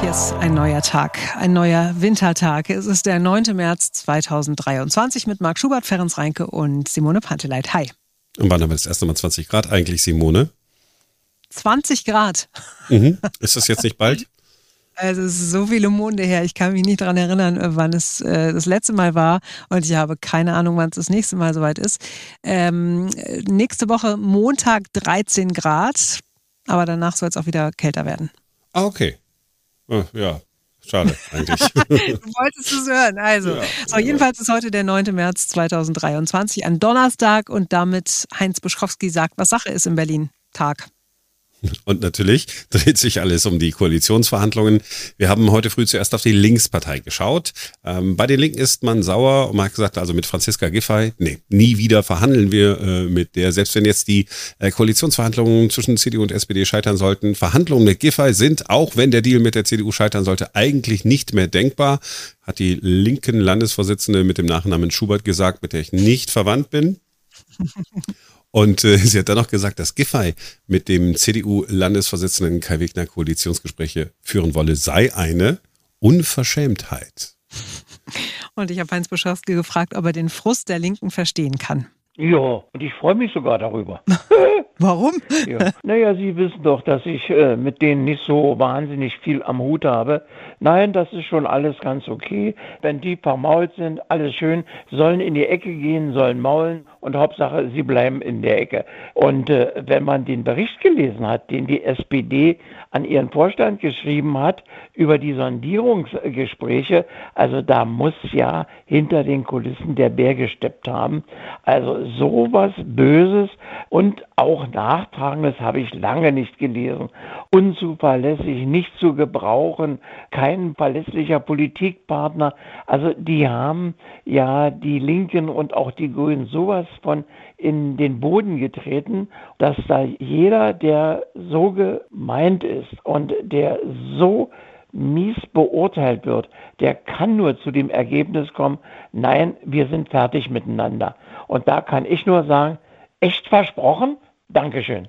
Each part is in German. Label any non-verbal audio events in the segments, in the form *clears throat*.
Hier ist ein neuer Tag, ein neuer Wintertag. Es ist der 9. März 2023 mit Marc Schubert, Ferenc Reinke und Simone Panteleit. Hi. Und wann haben wir das erste Mal 20 Grad eigentlich, Simone? 20 Grad. Mhm. Ist das jetzt nicht bald? *laughs* Also es ist so viele Monde her. Ich kann mich nicht daran erinnern, wann es äh, das letzte Mal war. Und ich habe keine Ahnung, wann es das nächste Mal soweit ist. Ähm, nächste Woche Montag 13 Grad. Aber danach soll es auch wieder kälter werden. Ah, okay. Oh, ja, schade eigentlich. *laughs* du wolltest es hören. Also, ja, so, jedenfalls ist heute der 9. März 2023, ein Donnerstag und damit Heinz Buschkowski sagt, was Sache ist in Berlin. Tag. Und natürlich *laughs* dreht sich alles um die Koalitionsverhandlungen. Wir haben heute früh zuerst auf die Linkspartei geschaut. Ähm, bei den Linken ist man sauer und man hat gesagt, also mit Franziska Giffey, nee, nie wieder verhandeln wir äh, mit der, selbst wenn jetzt die äh, Koalitionsverhandlungen zwischen CDU und SPD scheitern sollten. Verhandlungen mit Giffey sind, auch wenn der Deal mit der CDU scheitern sollte, eigentlich nicht mehr denkbar, hat die linken Landesvorsitzende mit dem Nachnamen Schubert gesagt, mit der ich nicht verwandt bin. Und äh, sie hat dann noch gesagt, dass Giffey mit dem CDU-Landesvorsitzenden Kai Wegner Koalitionsgespräche führen wolle, sei eine Unverschämtheit. Und ich habe Heinz Buschowski gefragt, ob er den Frust der Linken verstehen kann. Ja, und ich freue mich sogar darüber. *laughs* Warum? *laughs* Ja. Naja, Sie wissen doch, dass ich äh, mit denen nicht so wahnsinnig viel am Hut habe. Nein, das ist schon alles ganz okay. Wenn die vermault sind, alles schön, sollen in die Ecke gehen, sollen maulen und Hauptsache, sie bleiben in der Ecke. Und äh, wenn man den Bericht gelesen hat, den die SPD an ihren Vorstand geschrieben hat über die Sondierungsgespräche, also da muss ja hinter den Kulissen der Bär gesteppt haben. Also sowas Böses und auch Nachtragendes habe ich lange nicht gelesen. Unzuverlässig, nicht zu gebrauchen, kein verlässlicher Politikpartner. Also die haben ja die Linken und auch die Grünen sowas von in den Boden getreten, dass da jeder, der so gemeint ist und der so mies beurteilt wird, der kann nur zu dem Ergebnis kommen, nein, wir sind fertig miteinander. Und da kann ich nur sagen, echt versprochen, Dankeschön.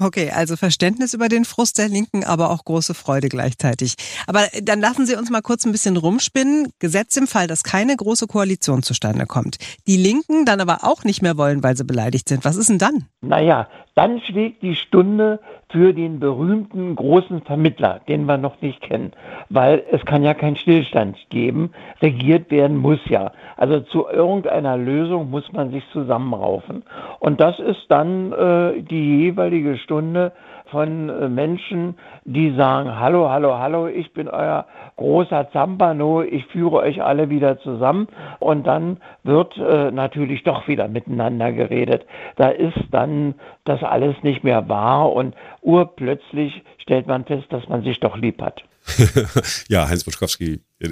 Okay, also Verständnis über den Frust der Linken, aber auch große Freude gleichzeitig. Aber dann lassen Sie uns mal kurz ein bisschen rumspinnen. Gesetz im Fall, dass keine große Koalition zustande kommt. Die Linken dann aber auch nicht mehr wollen, weil sie beleidigt sind. Was ist denn dann? Naja, dann schlägt die Stunde für den berühmten großen Vermittler, den wir noch nicht kennen, weil es kann ja keinen Stillstand geben. Regiert werden muss ja. Also zu irgendeiner Lösung muss man sich zusammenraufen. Und das ist dann äh, die jeweilige Stunde von äh, Menschen, die sagen, hallo, hallo, hallo, ich bin euer großer Zampano, ich führe euch alle wieder zusammen und dann wird äh, natürlich doch wieder miteinander geredet. Da ist dann das alles nicht mehr wahr und urplötzlich stellt man fest, dass man sich doch lieb hat. *laughs* ja, Heinz Buschkowski äh,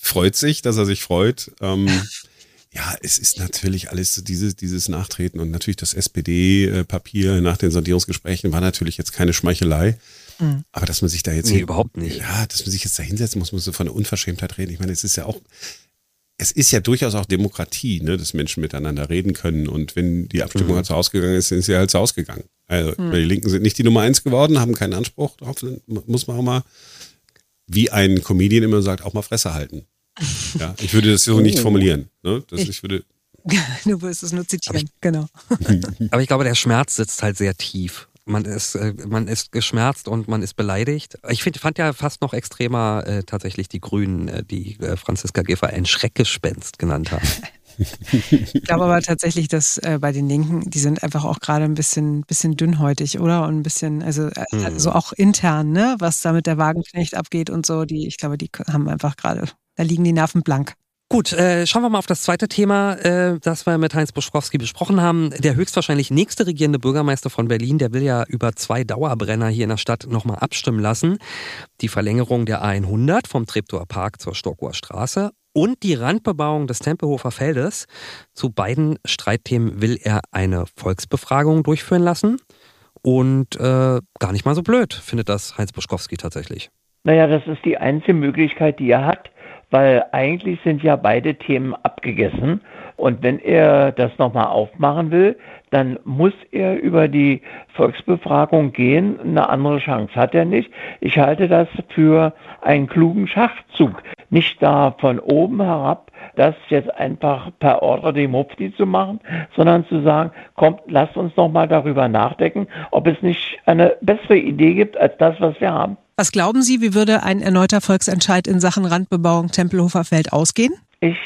freut sich, dass er sich freut. Ähm, *laughs* ja, es ist natürlich alles dieses, dieses Nachtreten und natürlich das SPD-Papier nach den Sondierungsgesprächen war natürlich jetzt keine Schmeichelei. Mhm. Aber dass man sich da jetzt. Nee, überhaupt nicht. Ja, dass man sich jetzt da hinsetzen muss, muss so von der Unverschämtheit reden. Ich meine, es ist ja auch, es ist ja durchaus auch Demokratie, ne, dass Menschen miteinander reden können. Und wenn die Abstimmung mhm. halt so ausgegangen ist, sind sie halt so ausgegangen. Also, mhm. die Linken sind nicht die Nummer eins geworden, haben keinen Anspruch drauf, muss man auch mal, wie ein Comedian immer sagt, auch mal Fresse halten. Ja, ich würde das so nicht oh. formulieren. Ne? Das, ich, ich würde du wirst es nur zitieren, ich, genau. *laughs* Aber ich glaube, der Schmerz sitzt halt sehr tief. Man ist, äh, man ist geschmerzt und man ist beleidigt. Ich find, fand ja fast noch extremer äh, tatsächlich die Grünen, äh, die äh, Franziska Giffey ein Schreckgespenst genannt haben. *laughs* ich glaube aber tatsächlich, dass äh, bei den Linken, die sind einfach auch gerade ein bisschen, bisschen dünnhäutig, oder? Und ein bisschen, also, äh, mhm. also auch intern, ne, was da mit der Wagenknecht abgeht und so, die, ich glaube, die haben einfach gerade da liegen die Nerven blank. Gut, äh, schauen wir mal auf das zweite Thema, äh, das wir mit Heinz Buschkowski besprochen haben. Der höchstwahrscheinlich nächste regierende Bürgermeister von Berlin, der will ja über zwei Dauerbrenner hier in der Stadt nochmal abstimmen lassen. Die Verlängerung der A100 vom Treptower Park zur Stockower Straße und die Randbebauung des Tempelhofer Feldes. Zu beiden Streitthemen will er eine Volksbefragung durchführen lassen. Und äh, gar nicht mal so blöd, findet das Heinz Buschkowski tatsächlich. Naja, das ist die einzige Möglichkeit, die er hat, weil eigentlich sind ja beide Themen abgegessen. Und wenn er das nochmal aufmachen will, dann muss er über die Volksbefragung gehen. Eine andere Chance hat er nicht. Ich halte das für einen klugen Schachzug. Nicht da von oben herab das jetzt einfach per Order dem Mufti zu machen, sondern zu sagen, kommt, lasst uns noch mal darüber nachdenken, ob es nicht eine bessere Idee gibt als das, was wir haben. Was glauben Sie, wie würde ein erneuter Volksentscheid in Sachen Randbebauung Tempelhofer Feld ausgehen? Ich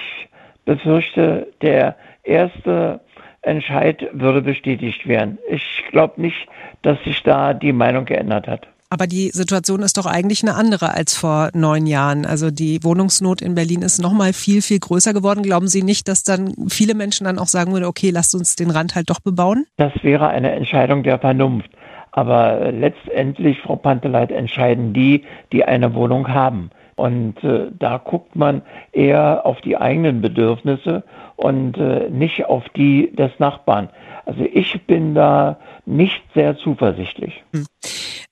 befürchte, der erste Entscheid würde bestätigt werden. Ich glaube nicht, dass sich da die Meinung geändert hat. Aber die Situation ist doch eigentlich eine andere als vor neun Jahren. Also die Wohnungsnot in Berlin ist noch mal viel, viel größer geworden. Glauben Sie nicht, dass dann viele Menschen dann auch sagen würden, okay, lasst uns den Rand halt doch bebauen? Das wäre eine Entscheidung der Vernunft. Aber letztendlich, Frau Panteleit, entscheiden die, die eine Wohnung haben. Und äh, da guckt man eher auf die eigenen Bedürfnisse und äh, nicht auf die des Nachbarn. Also ich bin da nicht sehr zuversichtlich. Hm.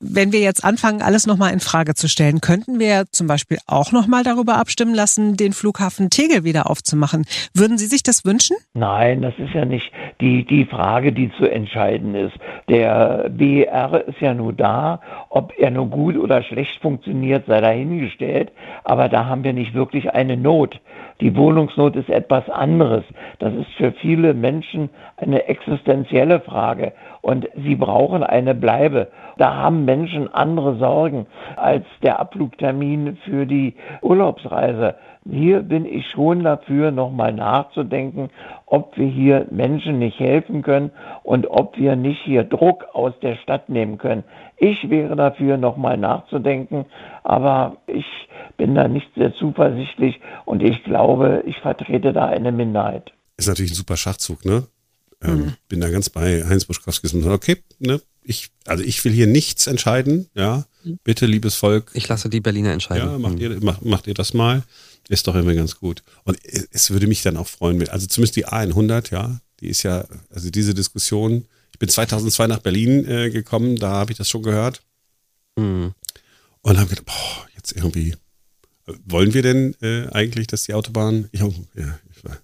Wenn wir jetzt anfangen, alles nochmal in Frage zu stellen, könnten wir zum Beispiel auch nochmal darüber abstimmen lassen, den Flughafen Tegel wieder aufzumachen. Würden Sie sich das wünschen? Nein, das ist ja nicht die, die Frage, die zu entscheiden ist. Der BR ist ja nur da, ob er nur gut oder schlecht funktioniert, sei dahingestellt. Aber da haben wir nicht wirklich eine Not. Die Wohnungsnot ist etwas anderes. Das ist für viele Menschen eine existenzielle Frage und sie brauchen eine Bleibe. Da haben Menschen andere Sorgen als der Abflugtermin für die Urlaubsreise. Hier bin ich schon dafür, nochmal nachzudenken, ob wir hier Menschen nicht helfen können und ob wir nicht hier Druck aus der Stadt nehmen können. Ich wäre dafür, nochmal nachzudenken, aber ich bin da nicht sehr zuversichtlich und ich glaube, ich vertrete da eine Minderheit. Ist natürlich ein super Schachzug, ne? Ähm, mhm. Bin da ganz bei Heinz Buschkowski und okay, ne? Ich, also ich will hier nichts entscheiden, ja. Mhm. Bitte, liebes Volk. Ich lasse die Berliner entscheiden. Ja, macht mhm. ihr, macht, macht ihr das mal. Ist doch immer ganz gut. Und es würde mich dann auch freuen, also zumindest die A100, ja, die ist ja, also diese Diskussion, ich bin 2002 nach Berlin äh, gekommen, da habe ich das schon gehört. Mhm. Und habe gedacht, boah, jetzt irgendwie, wollen wir denn äh, eigentlich, dass die Autobahn, ich, ja, ich war,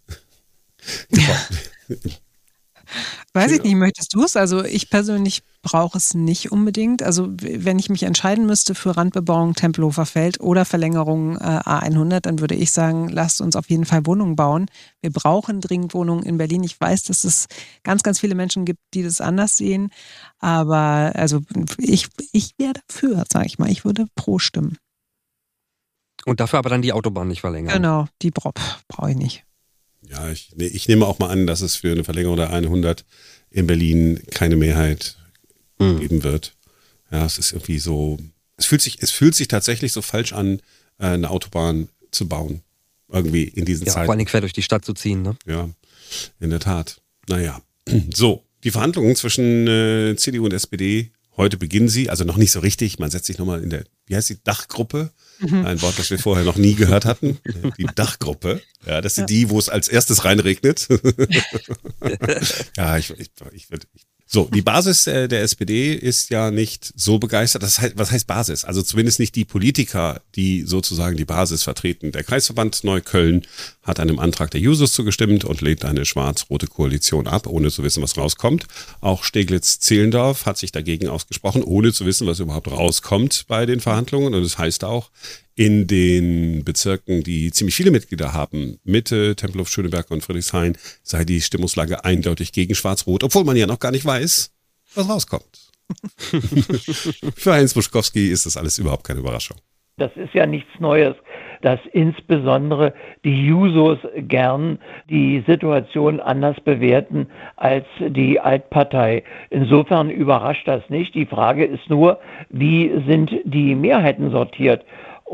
*laughs* *laughs* Weiß ich nicht, möchtest du es? Also ich persönlich brauche es nicht unbedingt. Also wenn ich mich entscheiden müsste für Randbebauung Tempelhofer Feld oder Verlängerung äh, A100, dann würde ich sagen, lasst uns auf jeden Fall Wohnungen bauen. Wir brauchen dringend Wohnungen in Berlin. Ich weiß, dass es ganz, ganz viele Menschen gibt, die das anders sehen. Aber also ich, ich wäre dafür, sage ich mal. Ich würde pro stimmen. Und dafür aber dann die Autobahn nicht verlängern. Genau, die brauche brauch ich nicht. Ja, ich, ich nehme auch mal an, dass es für eine Verlängerung der 100 in Berlin keine Mehrheit mhm. geben wird. Ja, es ist irgendwie so, es fühlt sich, es fühlt sich tatsächlich so falsch an, äh, eine Autobahn zu bauen. Irgendwie in diesen ja, Zeiten. Vor allem quer durch die Stadt zu ziehen, ne? Ja, in der Tat. Naja. *clears throat* So, die Verhandlungen zwischen äh, CDU und SPD, heute beginnen sie, also noch nicht so richtig. Man setzt sich nochmal in der, wie heißt die, Dachgruppe Mhm. Ein Wort, das wir vorher noch nie gehört hatten. *laughs* Die Dachgruppe. Ja, das sind ja. die, wo es als erstes reinregnet. *laughs* *laughs* ja, ich, ich, ich, ich so, die Basis äh, der SPD ist ja nicht so begeistert. Das heißt, was heißt Basis? Also zumindest nicht die Politiker, die sozusagen die Basis vertreten. Der Kreisverband Neukölln hat einem Antrag der Jusos zugestimmt und lehnt eine schwarz-rote Koalition ab, ohne zu wissen, was rauskommt. Auch Steglitz-Zehlendorf hat sich dagegen ausgesprochen, ohne zu wissen, was überhaupt rauskommt bei den Verhandlungen. Und das heißt auch, in den Bezirken, die ziemlich viele Mitglieder haben, Mitte, Tempelhof, Schöneberg und Friedrichshain, sei die Stimmungslage eindeutig gegen Schwarz-Rot, obwohl man ja noch gar nicht weiß, was rauskommt. *laughs* Für Heinz Buschkowski ist das alles überhaupt keine Überraschung. Das ist ja nichts Neues, dass insbesondere die Jusos gern die Situation anders bewerten als die Altpartei. Insofern überrascht das nicht. Die Frage ist nur, wie sind die Mehrheiten sortiert?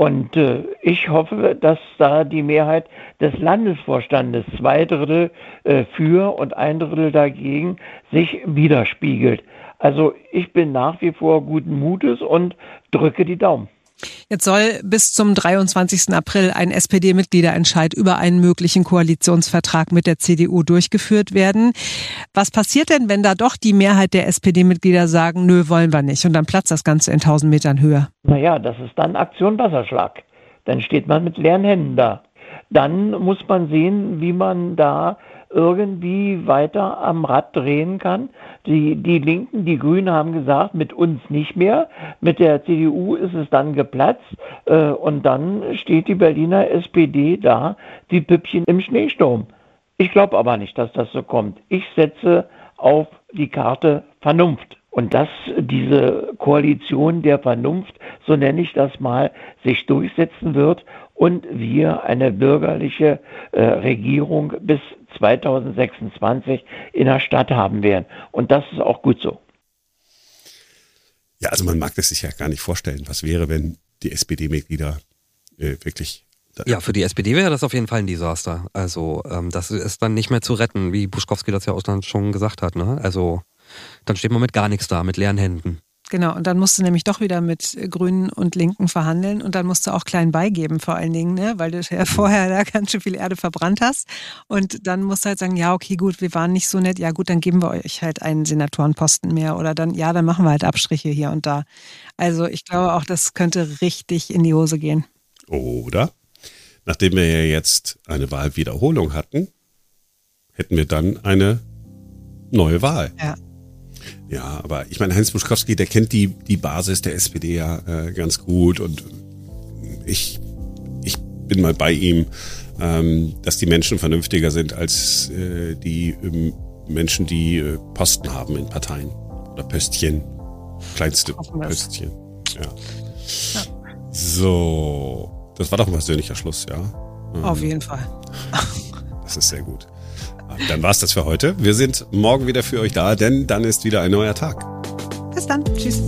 Und äh, ich hoffe, dass da die Mehrheit des Landesvorstandes, zwei Drittel äh, für und ein Drittel dagegen, sich widerspiegelt. Also ich bin nach wie vor guten Mutes und drücke die Daumen. Jetzt soll bis zum 23. April ein SPD-Mitgliederentscheid über einen möglichen Koalitionsvertrag mit der CDU durchgeführt werden. Was passiert denn, wenn da doch die Mehrheit der SPD-Mitglieder sagen, nö, wollen wir nicht und dann platzt das Ganze in 1000 Metern Höhe? Naja, das ist dann Aktion Wasserschlag. Dann steht man mit leeren Händen da. dann muss man sehen, wie man da irgendwie weiter am Rad drehen kann. Die, die Linken, die Grünen haben gesagt, mit uns nicht mehr. Mit der CDU ist es dann geplatzt. Äh, und dann steht die Berliner SPD da, wie Püppchen im Schneesturm. Ich glaube aber nicht, dass das so kommt. Ich setze auf die Karte Vernunft. Und dass diese Koalition der Vernunft, so nenne ich das mal, sich durchsetzen wird und wir eine bürgerliche äh, Regierung bis 2026 in der Stadt haben werden. Und das ist auch gut so. Ja, also man mag das sich ja gar nicht vorstellen. Was wäre, wenn die SPD-Mitglieder äh, wirklich ja, für die SPD wäre das auf jeden Fall ein Desaster. Also ähm, das ist dann nicht mehr zu retten, wie Buschkowski das ja Ausland schon gesagt hat. Ne? Also dann steht man mit gar nichts da, mit leeren Händen. Genau, und dann musst du nämlich doch wieder mit Grünen und Linken verhandeln und dann musst du auch klein beigeben vor allen Dingen, ne? weil du *laughs* ja vorher da ganz schön viel Erde verbrannt hast. Und dann musst du halt sagen, ja, okay, gut, wir waren nicht so nett, ja gut, dann geben wir euch halt einen Senatorenposten mehr oder dann, ja, dann machen wir halt Abstriche hier und da. Also ich glaube auch, das könnte richtig in die Hose gehen. Oder, nachdem wir ja jetzt eine Wahlwiederholung hatten, hätten wir dann eine neue Wahl. Ja. Ja, aber ich meine, Heinz Buschkowski, der kennt die, die Basis der SPD ja äh, ganz gut und ich, ich bin mal bei ihm, ähm, dass die Menschen vernünftiger sind als äh, die ähm, Menschen, die äh, Posten haben in Parteien oder Pöstchen, kleinste Pöstchen. Ja. ja. So, das war doch ein persönlicher Schluss, ja? Auf ähm, jeden Fall. Das ist sehr gut. Dann war's das für heute. Wir sind morgen wieder für euch da, denn dann ist wieder ein neuer Tag. Bis dann. Tschüss.